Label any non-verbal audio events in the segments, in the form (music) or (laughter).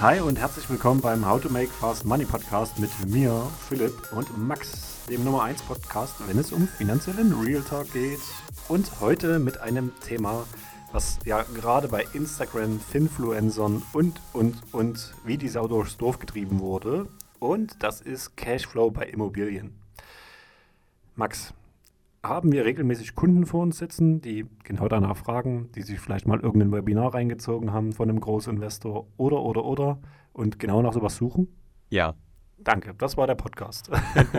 Hi und herzlich willkommen beim How to Make Fast Money Podcast mit mir, Philipp und Max, dem Nummer 1 Podcast, wenn es um finanziellen Real Talk geht. Und heute mit einem Thema, was ja gerade bei Instagram, Finfluencern und, und, und wie die Sau durchs Dorf getrieben wurde. Und das ist Cashflow bei Immobilien. Max, haben wir regelmäßig Kunden vor uns sitzen, die genau danach fragen, die sich vielleicht mal irgendein Webinar reingezogen haben von einem Großinvestor oder, oder, oder und genau nach sowas suchen? Ja. Danke, das war der Podcast.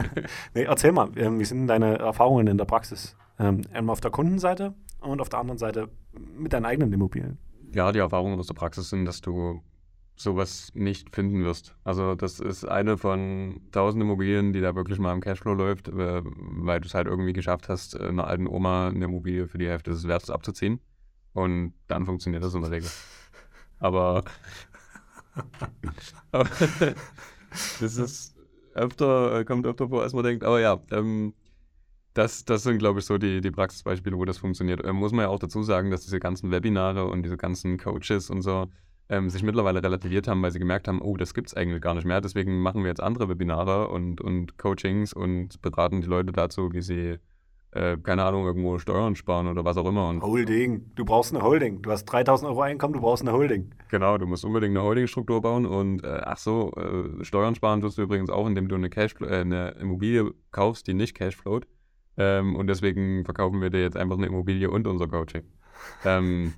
(laughs) nee, erzähl mal, ähm, wie sind deine Erfahrungen in der Praxis? Ähm, einmal auf der Kundenseite und auf der anderen Seite mit deinen eigenen Immobilien. Ja, die Erfahrungen aus der Praxis sind, dass du sowas nicht finden wirst. Also das ist eine von tausend Immobilien, die da wirklich mal im Cashflow läuft, äh, weil du es halt irgendwie geschafft hast, einer alten Oma eine Immobilie für die Hälfte des Wertes abzuziehen. Und dann funktioniert das in der Regel. Aber, (laughs) das ist öfter, kommt öfter vor, als man denkt. Aber ja, ähm, das, das sind, glaube ich, so die, die Praxisbeispiele, wo das funktioniert. Ähm, muss man ja auch dazu sagen, dass diese ganzen Webinare und diese ganzen Coaches und so, ähm, sich mittlerweile relativiert haben, weil sie gemerkt haben, oh, das gibt es eigentlich gar nicht mehr. Deswegen machen wir jetzt andere Webinare und, und Coachings und beraten die Leute dazu, wie sie, äh, keine Ahnung, irgendwo Steuern sparen oder was auch immer. Und Holding. Du brauchst eine Holding. Du hast 3000 Euro Einkommen, du brauchst eine Holding. Genau, du musst unbedingt eine Holdingstruktur bauen und äh, ach so, äh, Steuern sparen tust du übrigens auch, indem du eine, Cash, äh, eine Immobilie kaufst, die nicht Cashflowt. Ähm, und deswegen verkaufen wir dir jetzt einfach eine Immobilie und unser Coaching. Ähm,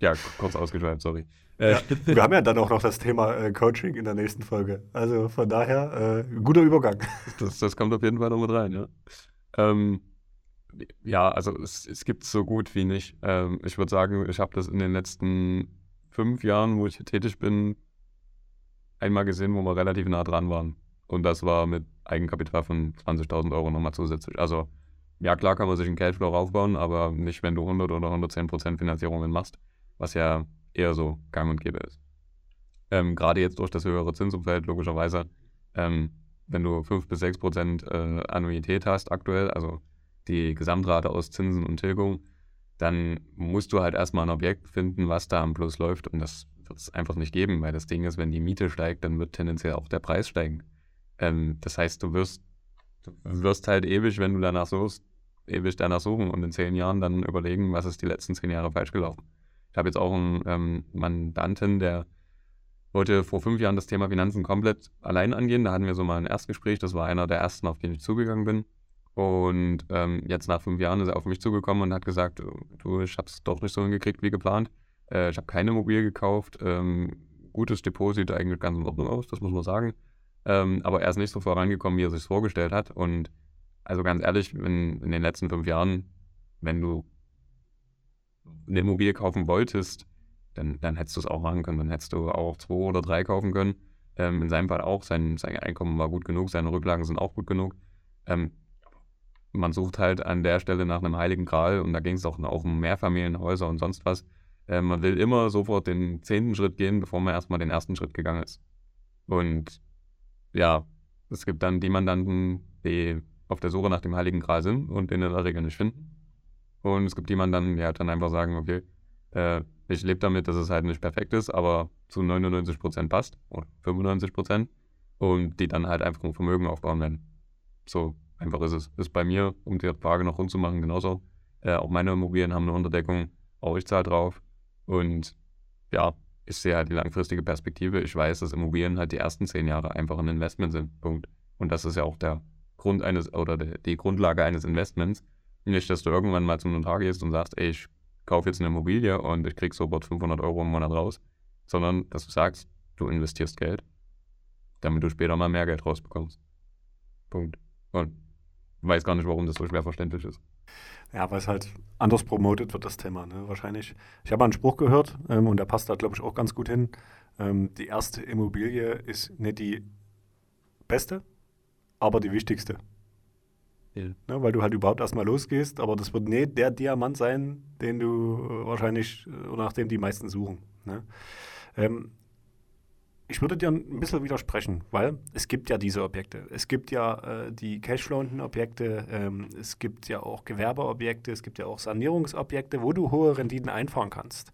ja, kurz ausgeschweift, sorry. Ja, wir haben ja dann auch noch das Thema äh, Coaching in der nächsten Folge. Also von daher, äh, guter Übergang. (laughs) Das, das kommt auf jeden Fall noch mit rein, ja. Ähm, ja, also es, es gibt so gut wie nicht. Ähm, ich würde sagen, ich habe das in den letzten fünf Jahren, wo ich tätig bin, einmal gesehen, wo wir relativ nah dran waren. Und das war mit Eigenkapital von 20.000 Euro nochmal zusätzlich. Also ja, klar kann man sich einen Cashflow aufbauen, aber nicht, wenn du 100 oder 110 Prozent Finanzierungen machst, was ja eher so gang und gäbe ist. Ähm, Gerade jetzt durch das höhere Zinsumfeld, logischerweise, ähm, wenn du 5 bis 6 Prozent äh, Annuität hast aktuell, also die Gesamtrate aus Zinsen und Tilgung, dann musst du halt erstmal ein Objekt finden, was da am Plus läuft. Und das wird es einfach nicht geben, weil das Ding ist, wenn die Miete steigt, dann wird tendenziell auch der Preis steigen. Ähm, das heißt, du wirst, du wirst halt ewig, wenn du danach suchst, ewig danach suchen und in zehn Jahren dann überlegen, was ist die letzten zehn Jahre falsch gelaufen. Ich habe jetzt auch einen ähm, Mandanten, der wollte vor fünf Jahren das Thema Finanzen komplett allein angehen. Da hatten wir so mal ein Erstgespräch. Das war einer der ersten, auf den ich zugegangen bin. Und ähm, jetzt nach fünf Jahren ist er auf mich zugekommen und hat gesagt, du, ich habe es doch nicht so hingekriegt wie geplant. Äh, ich habe keine Immobilie gekauft. Ähm, gutes Depot sieht eigentlich ganz in Ordnung aus, das muss man sagen. Ähm, aber er ist nicht so vorangekommen, wie er sich vorgestellt hat. Und also ganz ehrlich, in, in den letzten fünf Jahren, wenn du eine Immobilie kaufen wolltest, dann, dann hättest du es auch machen können. Dann hättest du auch zwei oder drei kaufen können. Ähm, in seinem Fall auch. Sein, sein Einkommen war gut genug, seine Rücklagen sind auch gut genug. Ähm, man sucht halt an der Stelle nach einem heiligen Gral und da ging es auch um Mehrfamilienhäuser und sonst was. Ähm, man will immer sofort den zehnten Schritt gehen, bevor man erstmal den ersten Schritt gegangen ist. Und ja, es gibt dann die Mandanten, die auf der Suche nach dem heiligen Gral sind und den in der Regel nicht finden. Und es gibt jemanden, der dann einfach sagen, okay, äh, ich lebe damit, dass es halt nicht perfekt ist, aber zu 99% passt oder 95% und die dann halt einfach ein Vermögen aufbauen werden. So einfach ist es. Ist bei mir, um die Frage noch rund zu machen, genauso. Äh, auch meine Immobilien haben eine Unterdeckung, auch ich zahle drauf und ja, ich sehe halt die langfristige Perspektive. Ich weiß, dass Immobilien halt die ersten zehn Jahre einfach ein Investment sind. Punkt. Und das ist ja auch der Grund eines oder die Grundlage eines Investments nicht, dass du irgendwann mal zum Notar gehst und sagst, ey, ich kaufe jetzt eine Immobilie und ich krieg sofort 500 Euro im Monat raus, sondern dass du sagst, du investierst Geld, damit du später mal mehr Geld rausbekommst. Punkt. Und weiß gar nicht, warum das so schwer verständlich ist. Ja, weil es halt anders promotet wird, das Thema, ne? wahrscheinlich. Ich habe einen Spruch gehört ähm, und der passt da, glaube ich, auch ganz gut hin. Ähm, die erste Immobilie ist nicht die beste, aber die wichtigste. Ja. Ne, weil du halt überhaupt erstmal losgehst, aber das wird nicht der Diamant sein, den du äh, wahrscheinlich, äh, nach dem die meisten suchen. Ne? Ähm, ich würde dir ein bisschen widersprechen, weil es gibt ja diese Objekte. Es gibt ja äh, die cashflowenden Objekte, ähm, es gibt ja auch Gewerbeobjekte, es gibt ja auch Sanierungsobjekte, wo du hohe Renditen einfahren kannst.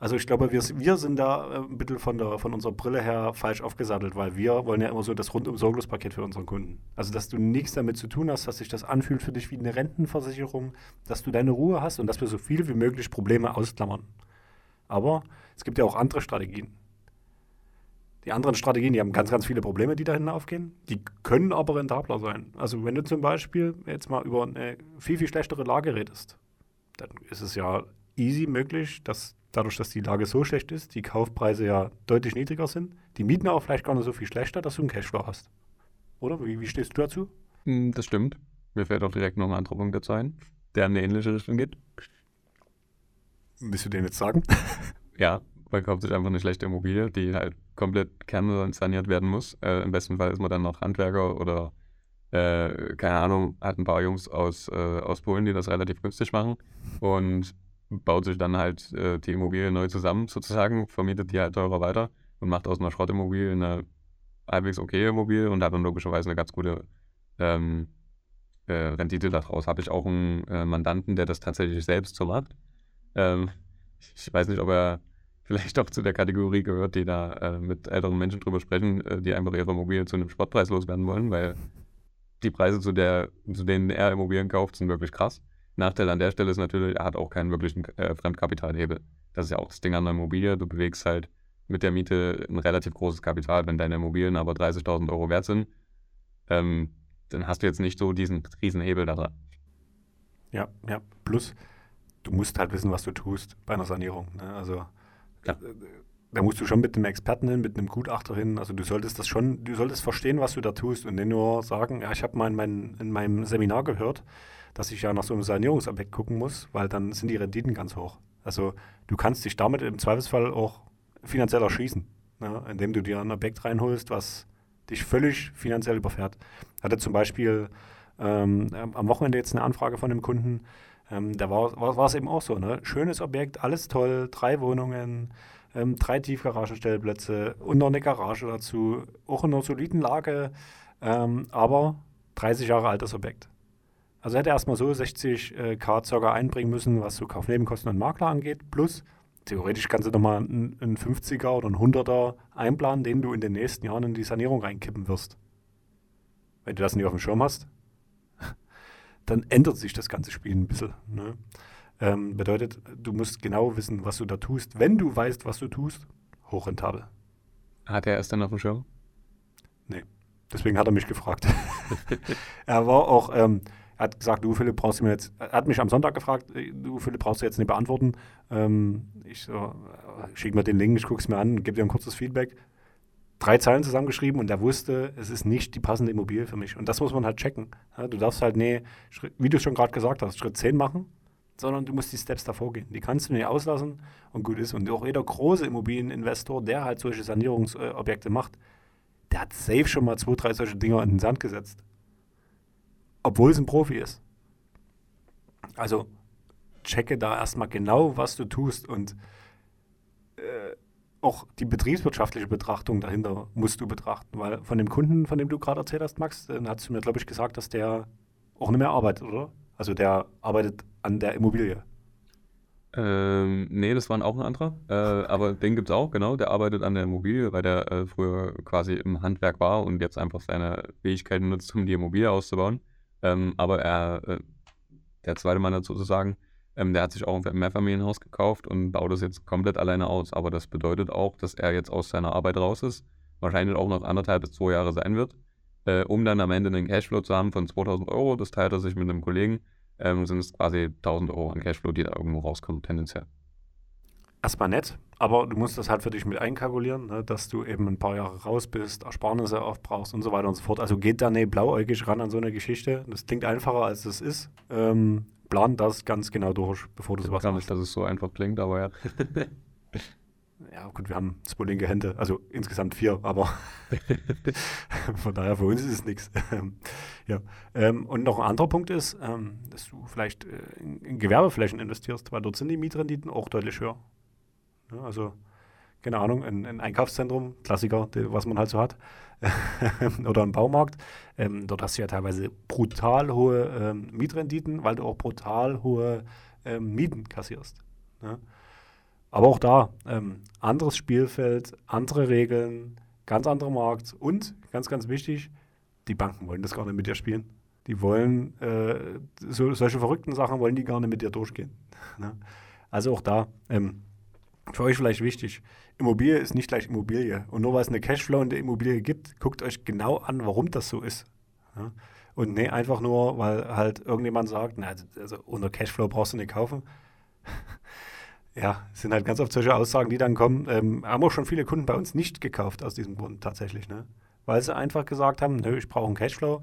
Also ich glaube, wir, wir sind da äh, ein bisschen von, der, von unserer Brille her falsch aufgesattelt, weil wir wollen ja immer so das rundum sorglos Paket für unseren Kunden. Also dass du nichts damit zu tun hast, dass sich das anfühlt für dich wie eine Rentenversicherung, dass du deine Ruhe hast und dass wir so viel wie möglich Probleme ausklammern. Aber es gibt ja auch andere Strategien. Die anderen Strategien, die haben ganz, ganz viele Probleme, die dahin aufgehen. Die können aber rentabler sein. Also wenn du zum Beispiel jetzt mal über eine viel, viel schlechtere Lage redest, dann ist es ja easy möglich, dass dadurch, dass die Lage so schlecht ist, die Kaufpreise ja deutlich niedriger sind, die Mieten auch vielleicht gar nicht so viel schlechter, dass du einen Cashflow hast. Oder? Wie, wie stehst du dazu? Hm, das stimmt. Mir fällt auch direkt noch ein anderer Punkt dazu ein, der in eine ähnliche Richtung geht. Willst du den jetzt sagen? (laughs) ja, man kauft sich einfach eine schlechte Immobilie, die halt komplett kernsaniert werden muss. Äh, Im besten Fall ist man dann noch Handwerker oder äh, keine Ahnung, hat ein paar Jungs aus, äh, aus Polen, die das relativ günstig machen und baut sich dann halt äh, die Immobilie neu zusammen sozusagen, vermietet die halt teurer weiter und macht aus einer Schrottimmobilie eine halbwegs okay Immobilie und hat dann logischerweise eine ganz gute ähm, äh, Rendite daraus. Habe ich auch einen äh, Mandanten, der das tatsächlich selbst so macht. Ähm, ich weiß nicht, ob er (laughs) vielleicht auch zu der Kategorie gehört, die da äh, mit älteren Menschen drüber sprechen, äh, die einfach ihre Immobilien zu einem Sportpreis loswerden wollen, weil die Preise, zu, der, zu denen er Immobilien kauft, sind wirklich krass. Nachteil an der Stelle ist natürlich, er hat auch keinen wirklichen äh, Fremdkapitalhebel. Das ist ja auch das Ding an der Immobilie. Du bewegst halt mit der Miete ein relativ großes Kapital. Wenn deine Immobilien aber 30.000 Euro wert sind, ähm, dann hast du jetzt nicht so diesen riesen Hebel daran. Ja, ja. Plus, du musst halt wissen, was du tust bei einer Sanierung. Ne? Also ja. da musst du schon mit einem Experten hin, mit einem Gutachter hin. Also du solltest das schon, du solltest verstehen, was du da tust und nicht nur sagen, ja, ich habe mal in, mein, in meinem Seminar gehört, dass ich ja nach so einem Sanierungsobjekt gucken muss, weil dann sind die Renditen ganz hoch. Also du kannst dich damit im Zweifelsfall auch finanziell erschießen, ne? indem du dir ein Objekt reinholst, was dich völlig finanziell überfährt. Hatte zum Beispiel ähm, am Wochenende jetzt eine Anfrage von einem Kunden, ähm, da war es eben auch so, ne? Schönes Objekt, alles toll, drei Wohnungen, ähm, drei Tiefgaragenstellplätze und noch eine Garage dazu, auch in einer soliden Lage, ähm, aber 30 Jahre altes Objekt. Also hätte er erstmal so 60k äh, circa einbringen müssen, was so Kaufnebenkosten und Makler angeht, plus theoretisch kannst du nochmal einen, einen 50er oder einen 100er einplanen, den du in den nächsten Jahren in die Sanierung reinkippen wirst. Wenn du das nicht auf dem Schirm hast, (laughs) dann ändert sich das ganze Spiel ein bisschen. Ne? Ähm, bedeutet, du musst genau wissen, was du da tust. Wenn du weißt, was du tust, hochrentabel. Hat er es dann auf dem Schirm? Nee. Deswegen hat er mich gefragt. (laughs) (laughs) er war auch, ähm, er hat gesagt, du Philipp brauchst du mir jetzt, er hat mich am Sonntag gefragt, du Philipp brauchst du jetzt nicht beantworten. Ähm, ich so, äh, schick mir den Link, ich gucke es mir an, gebe dir ein kurzes Feedback drei Zeilen zusammengeschrieben und er wusste, es ist nicht die passende Immobilie für mich. Und das muss man halt checken. Ja, du darfst halt, nee, wie du schon gerade gesagt hast, Schritt 10 machen, sondern du musst die Steps davor gehen. Die kannst du nicht auslassen und gut ist. Und auch jeder große Immobilieninvestor, der halt solche Sanierungsobjekte macht, der hat safe schon mal zwei, drei solche Dinger in den Sand gesetzt. Obwohl es ein Profi ist. Also checke da erstmal genau, was du tust und äh, auch die betriebswirtschaftliche Betrachtung dahinter musst du betrachten, weil von dem Kunden, von dem du gerade erzählt hast, Max, dann hast du mir, glaube ich, gesagt, dass der auch nicht mehr arbeitet, oder? Also der arbeitet an der Immobilie. Ähm, nee, das war auch ein anderer. Äh, aber den gibt es auch, genau. Der arbeitet an der Immobilie, weil der äh, früher quasi im Handwerk war und jetzt einfach seine Fähigkeiten nutzt, um die Immobilie auszubauen. Ähm, aber er, äh, der zweite Mann dazu zu sagen, ähm, der hat sich auch ein Mehrfamilienhaus gekauft und baut das jetzt komplett alleine aus. Aber das bedeutet auch, dass er jetzt aus seiner Arbeit raus ist. Wahrscheinlich auch noch anderthalb bis zwei Jahre sein wird. Äh, um dann am Ende einen Cashflow zu haben von 2000 Euro. Das teilt er sich mit einem Kollegen. Ähm, sind es quasi 1000 Euro an Cashflow, die da irgendwo rauskommen, tendenziell. Erstmal nett, aber du musst das halt für dich mit einkalkulieren, ne, dass du eben ein paar Jahre raus bist, Ersparnisse aufbrauchst und so weiter und so fort. Also geht da nicht blauäugig ran an so eine Geschichte. Das klingt einfacher, als es ist. Ähm, plan das ganz genau durch, bevor du sowas machst. nicht, dass es so einfach klingt, aber ja. (laughs) ja, gut, wir haben zwei linke Hände, also insgesamt vier, aber (laughs) von daher für uns ist es nichts. (laughs) ja. Ähm, und noch ein anderer Punkt ist, ähm, dass du vielleicht äh, in, in, Gewerbeflächen investierst, weil dort sind die Mietrenditen auch deutlich höher. Also, keine Ahnung, ein, ein Einkaufszentrum, Klassiker, was man halt so hat, (laughs) oder im Baumarkt. Ähm, dort hast du ja teilweise brutal hohe ähm, Mietrenditen, weil du auch brutal hohe ähm, Mieten kassierst. Ne? Aber auch da, ähm, anderes Spielfeld, andere Regeln, ganz anderer Markt und ganz, ganz wichtig, die Banken wollen das gar nicht mit dir spielen. Die wollen, äh, so, solche verrückten Sachen wollen die gar nicht mit dir durchgehen. (laughs) ne? Also auch da, ähm, für euch vielleicht wichtig, Immobilie ist nicht gleich Immobilie. Und nur weil es eine Cashflow in der Immobilie gibt, guckt euch genau an, warum das so ist. Ja? Und nee, einfach nur, weil halt irgendjemand sagt, na, also unter Cashflow brauchst du nicht kaufen. (laughs) ja, sind halt ganz oft solche Aussagen, die dann kommen. Ähm, haben auch schon viele Kunden bei uns nicht gekauft aus diesem Grund tatsächlich, ne? Weil sie einfach gesagt haben, nö, ich brauche einen Cashflow.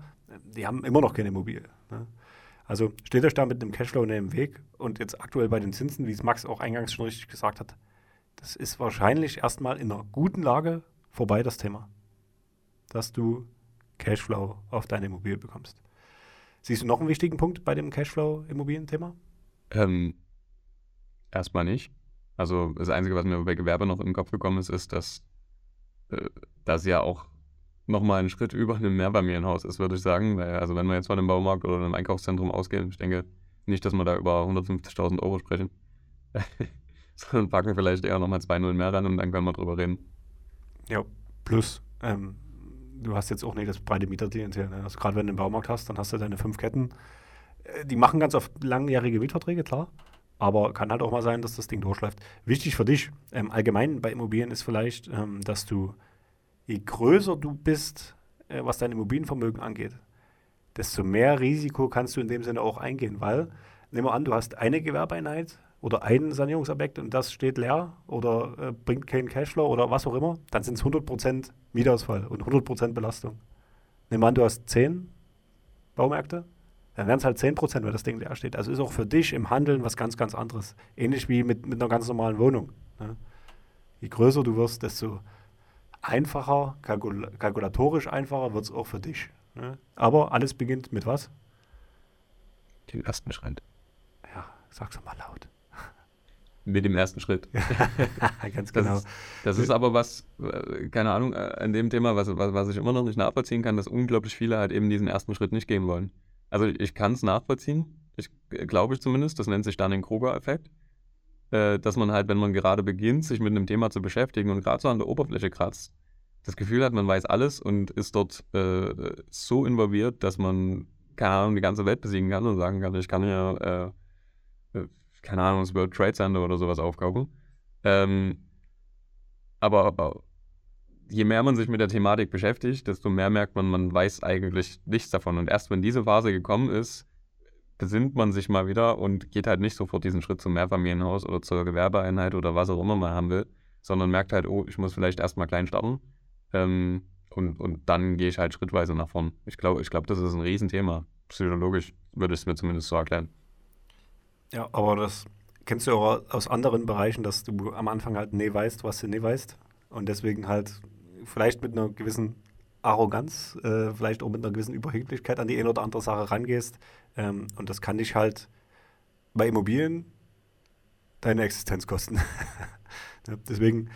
Die haben immer noch keine Immobilie. Ne? Also steht euch da mit einem Cashflow in dem Weg und jetzt aktuell bei den Zinsen, wie es Max auch eingangs schon richtig gesagt hat, das ist wahrscheinlich erstmal in einer guten Lage vorbei, das Thema. Dass du Cashflow auf deine Immobilie bekommst. Siehst du noch einen wichtigen Punkt bei dem Cashflow-Immobilien-Thema? Ähm, erstmal nicht. Also das Einzige, was mir bei Gewerbe noch im Kopf gekommen ist, ist, dass äh, das ja auch nochmal einen Schritt über einem Mehrfamilienhaus ist, würde ich sagen. Weil, also wenn wir jetzt von einem Baumarkt oder einem Einkaufszentrum ausgehen, ich denke nicht, dass wir da über 150.000 Euro sprechen. Sondern (laughs) packen wir vielleicht eher nochmal zwei Nullen mehr ran und dann können wir drüber reden. Ja, plus, ähm, du hast jetzt auch nicht das breite Mieterklientel. Ne? Also gerade wenn du einen Baumarkt hast, dann hast du deine fünf Ketten. Äh, die machen ganz oft langjährige Mietverträge, klar. Aber kann halt auch mal sein, dass das Ding durchläuft. Wichtig für dich, ähm, allgemein bei Immobilien ist vielleicht, ähm, dass du, je größer du bist, äh, was dein Immobilienvermögen angeht, desto mehr Risiko kannst du in dem Sinne auch eingehen. Weil, nehmen wir an, du hast eine Gewerbeeinheit oder ein Sanierungsobjekt und das steht leer oder äh, bringt keinen Cashflow oder was auch immer, dann sind es 100% Mietausfall und 100% Belastung. Nehmen wir an, du hast 10 Baumärkte, dann wären es halt 10%, weil das Ding leer steht. Also ist auch für dich im Handeln was ganz, ganz anderes. Ähnlich wie mit, mit einer ganz normalen Wohnung. Ne? Je größer du wirst, desto einfacher, kalkul kalkulatorisch einfacher wird es auch für dich. Ne? Aber alles beginnt mit was? Den ersten Schritt. Ja, sag's mal laut. Mit dem ersten Schritt. (laughs) Ganz genau. Das ist, das ist aber was, äh, keine Ahnung, äh, an dem Thema, was, was, was ich immer noch nicht nachvollziehen kann, dass unglaublich viele halt eben diesen ersten Schritt nicht gehen wollen. Also ich kann es nachvollziehen, ich glaube ich zumindest, das nennt sich dann den Kruger-Effekt, äh, dass man halt, wenn man gerade beginnt, sich mit einem Thema zu beschäftigen und gerade so an der Oberfläche kratzt, das Gefühl hat, man weiß alles und ist dort äh, so involviert, dass man, keine Ahnung, die ganze Welt besiegen kann und sagen kann, ich kann ja äh, keine Ahnung, das World Trade Center oder sowas aufkaufen. Ähm, aber, aber, je mehr man sich mit der Thematik beschäftigt, desto mehr merkt man, man weiß eigentlich nichts davon. Und erst wenn diese Phase gekommen ist, besinnt man sich mal wieder und geht halt nicht sofort diesen Schritt zum Mehrfamilienhaus oder zur Gewerbeeinheit oder was auch immer man haben will, sondern merkt halt, oh, ich muss vielleicht erstmal klein starten. Ähm, und, und dann gehe ich halt schrittweise nach vorn. Ich glaube, ich glaub, das ist ein Riesenthema. Psychologisch würde ich es mir zumindest so erklären. Ja, aber das kennst du auch aus anderen Bereichen, dass du am Anfang halt nie weißt, was du nie weißt. Und deswegen halt vielleicht mit einer gewissen Arroganz, äh, vielleicht auch mit einer gewissen Überheblichkeit an die eine oder andere Sache rangehst. Ähm, und das kann dich halt bei Immobilien deine Existenz kosten. (laughs) deswegen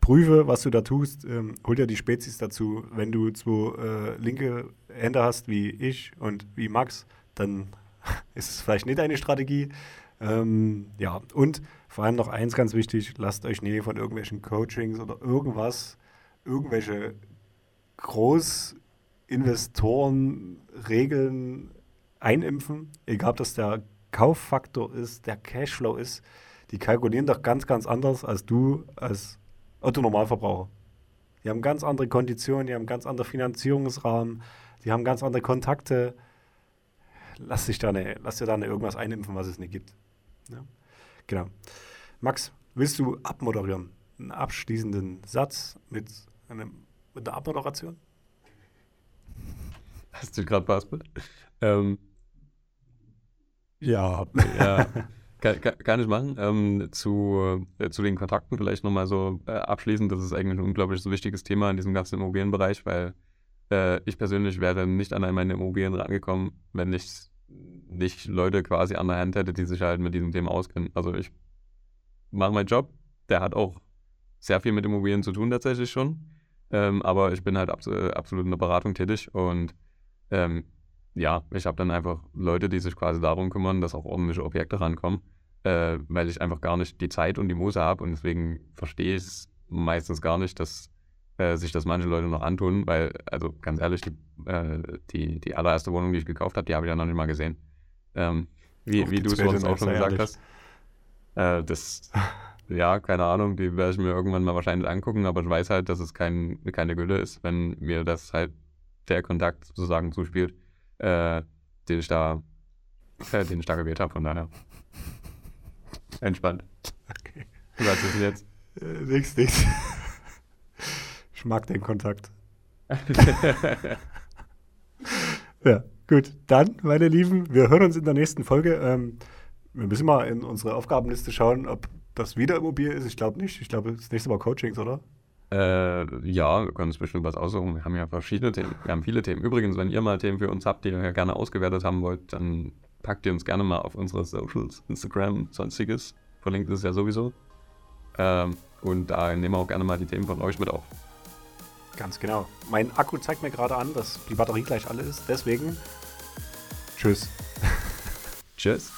prüfe, was du da tust. Ähm, hol dir die Spezies dazu. Wenn du zwei äh, linke Hände hast, wie ich und wie Max, dann ist es vielleicht nicht deine Strategie. Ähm, ja, und vor allem noch eins ganz wichtig: lasst euch nie von irgendwelchen Coachings oder irgendwas, irgendwelche Großinvestoren Regeln einimpfen, egal ob das der Kauffaktor ist, der Cashflow ist. Die kalkulieren doch ganz, ganz anders als du als Otto-Normalverbraucher. Die haben ganz andere Konditionen, die haben ganz andere Finanzierungsrahmen, die haben ganz andere Kontakte lass, dich da eine, lass dir da eine irgendwas einimpfen, was es nicht gibt. Ja? Genau. Max, willst du abmoderieren? Einen abschließenden Satz mit, einem, mit einer Abmoderation? Hast du gerade Passport? Ähm, ja. ja. Kann, kann, kann, ich machen. Ähm, zu, äh, zu den Kontakten vielleicht nochmal so äh, abschließend. Das ist eigentlich ein unglaublich so wichtiges Thema in diesem ganzen Immobilienbereich, weil äh, ich persönlich wäre nicht an meine Immobilien rangekommen, wenn ich nicht Leute quasi an der Hand hätte, die sich halt mit diesem Thema auskennen. Also ich mache meinen Job, der hat auch sehr viel mit Immobilien zu tun tatsächlich schon. Ähm, aber ich bin halt abs absolut in der Beratung tätig und ähm, ja, ich habe dann einfach Leute, die sich quasi darum kümmern, dass auch ordentliche Objekte rankommen. äh, weil ich einfach gar nicht die Zeit und die Muße habe und deswegen verstehe ich es meistens gar nicht, dass äh, sich das manche Leute noch antun, weil, also ganz ehrlich, die, äh, die, die allererste Wohnung, die ich gekauft habe, die habe ich ja noch nicht mal gesehen. Ähm, wie, wie du es uns auch schon gesagt ehrlich. hast. Äh, das, ja, keine Ahnung, die werde ich mir irgendwann mal wahrscheinlich angucken, aber ich weiß halt, dass es kein, keine Gülle ist, wenn mir das halt der Kontakt sozusagen zuspielt, äh, den ich da, äh, den ich da gewählt habe, von daher. Entspannt. Okay. Was ist denn jetzt? Nix, nix. Ich mag den Kontakt. (laughs) ja, gut. Dann, meine Lieben, wir hören uns in der nächsten Folge. Ähm, wir müssen mal in unsere Aufgabenliste schauen, ob das wieder Immobilie ist. Ich glaube nicht. Ich glaube, das nächste Mal Coachings, oder? Äh, ja, wir können uns bestimmt was aussuchen. Wir haben ja verschiedene Themen. Wir haben viele Themen. Übrigens, wenn ihr mal Themen für uns habt, die ihr gerne ausgewertet haben wollt, dann packt ihr uns gerne mal auf unsere Socials, Instagram, sonstiges. Verlinkt ist es ja sowieso. Ähm, und da nehmen wir auch gerne mal die Themen von euch mit auf. Ganz genau. Mein Akku zeigt mir gerade an, dass die Batterie gleich alle ist. Deswegen, tschüss. tschüss.